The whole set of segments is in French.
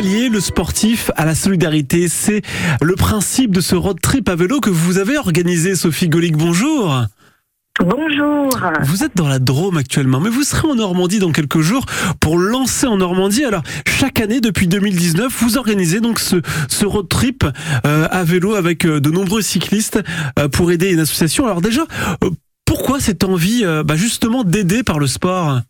D'allier le sportif à la solidarité, c'est le principe de ce road trip à vélo que vous avez organisé, Sophie Golic. Bonjour. Bonjour. Vous êtes dans la Drôme actuellement, mais vous serez en Normandie dans quelques jours pour lancer en Normandie. Alors, chaque année, depuis 2019, vous organisez donc ce, ce road trip euh, à vélo avec euh, de nombreux cyclistes euh, pour aider une association. Alors déjà, euh, pourquoi cette envie euh, bah, justement d'aider par le sport?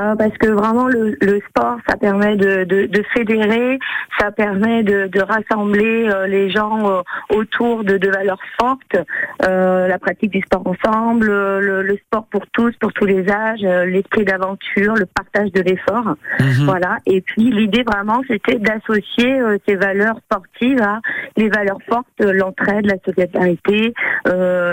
Euh, parce que vraiment le, le sport, ça permet de, de, de fédérer, ça permet de, de rassembler euh, les gens euh, autour de, valeurs fortes, la pratique du sport ensemble, le, le sport pour tous, pour tous les âges, l'esprit d'aventure, le partage de l'effort. Mhm. Voilà. Et puis l'idée vraiment, c'était d'associer ces valeurs sportives à les valeurs fortes, l'entraide, la solidarité,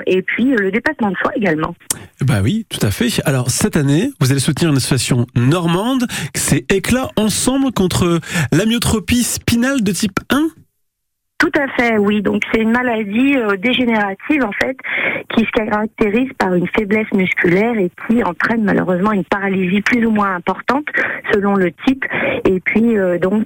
et puis le dépassement de soi également. Bah oui, tout à fait. Alors cette année, vous allez soutenir une association normande, c'est Éclat ensemble contre l'amyotropie spinale de type 1 Tout à fait, oui. Donc c'est une maladie euh, dégénérative en fait qui se caractérise par une faiblesse musculaire et qui entraîne malheureusement une paralysie plus ou moins importante selon le type et puis euh, donc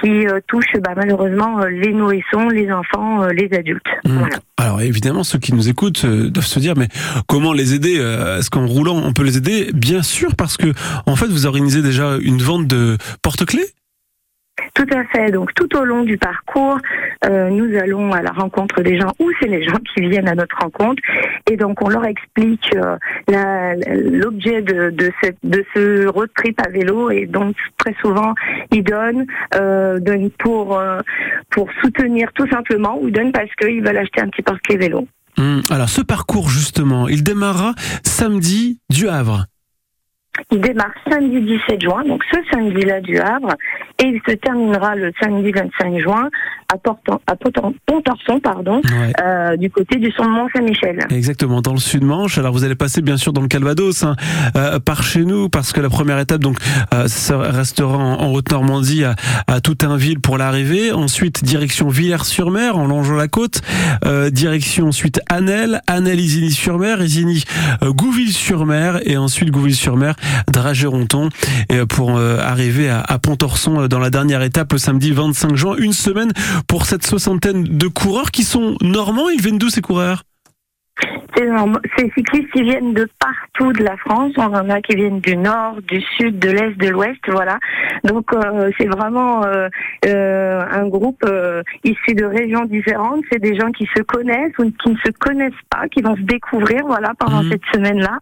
qui euh, touche bah, malheureusement les nourrissons, les enfants, les adultes. Mm. Voilà. Alors évidemment, ceux qui nous écoutent euh, doivent se dire, mais comment les aider Euh, Est-ce qu'en roulant, on peut les aider? Bien sûr, parce que en fait, vous organisez déjà une vente de porte-clés? Tout à fait. Donc tout au long du parcours, euh, nous allons à la rencontre des gens ou c'est les gens qui viennent à notre rencontre. Et donc on leur explique l'objet de, ce road trip à vélo. Et donc très souvent ils donnent, donnent pour pour soutenir tout simplement ou donnent parce qu'ils veulent acheter un petit porte-clés vélo. Mm. Alors ce parcours, justement, il démarrera samedi du Havre. Il démarre samedi 17 juin, donc ce samedi-là du Havre, et il se terminera le samedi 25 juin à, Portan, à Potan- Pontorson, pardon, Ouais. euh, du côté du son Mont-Saint-Michel. Exactement, dans le sud-Manche. Alors vous allez passer bien sûr dans le Calvados, hein, euh, par chez nous, parce que la première étape donc euh, ça restera en, en Haute-Normandie à, à Toutinville pour l'arrivée. Ensuite direction Villers-sur-Mer en longeant la côte. Euh, direction ensuite Annel, Annel Isigny-sur-Mer, Isigny euh, Gouville-sur-Mer et ensuite Gouville-sur-Mer, Dragéronton et euh, pour euh, arriver à, à Pontorson dans la dernière étape le samedi 25 juin. Une semaine pour cette soixantaine de coureurs qui sont normands. Ils viennent d'où ces coureurs Ces, norm- ces cyclistes qui viennent de partout de la France, on en a qui viennent du nord, du sud, de l'est, de l'ouest, voilà. Donc euh, c'est vraiment euh, euh, un groupe euh, issu de régions différentes. C'est des gens qui se connaissent ou qui ne se connaissent pas, qui vont se découvrir, voilà, pendant Mhm. cette semaine-là.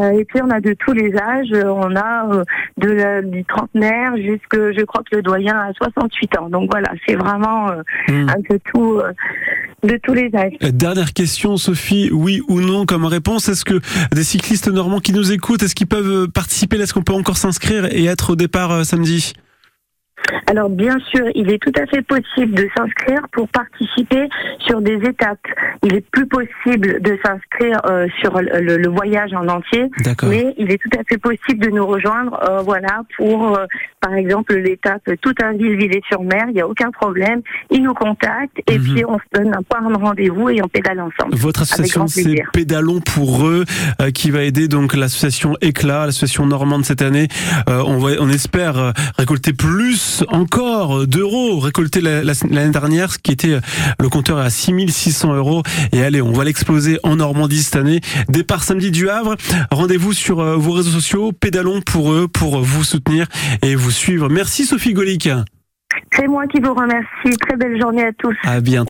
Euh, et puis on a de tous les âges. On a euh, de la, du trentenaire jusque, je crois que le doyen a 68 ans. Donc voilà, c'est vraiment euh, Hmm. un peu tout, euh, de tous les âges. Dernière question, Sophie, oui ou non comme réponse. Est-ce que des cyclistes normands qui nous écoutent, est-ce qu'ils peuvent participer? Est-ce qu'on peut encore s'inscrire et être au départ euh, samedi? Alors bien sûr, il est tout à fait possible de s'inscrire pour participer sur des étapes. Il est plus possible de s'inscrire euh, sur le, le- voyage en entier, mais il est tout à fait possible de nous rejoindre, euh, voilà, pour euh, par exemple l'étape tout un ville sur mer. Il n'y a aucun problème. Il nous contacte et Mhm. puis on se donne un point de rendez-vous et on pédale ensemble. Votre association, c'est. Pédalons pour eux, euh, qui va aider donc l'association Éclat, l'association normande cette année. Euh, on, va, on espère euh, récolter plus encore d'euros, la- l'année dernière, ce qui était euh, le compteur à 6600 euros. Et allez, on va l'exploser en Normandie cette année. Départ samedi du Havre. Rendez-vous sur euh, vos réseaux sociaux, Pédalons pour eux, pour vous soutenir et vous suivre. Merci Sophie Golic. C'est moi qui vous remercie. Très belle journée à tous. À bientôt.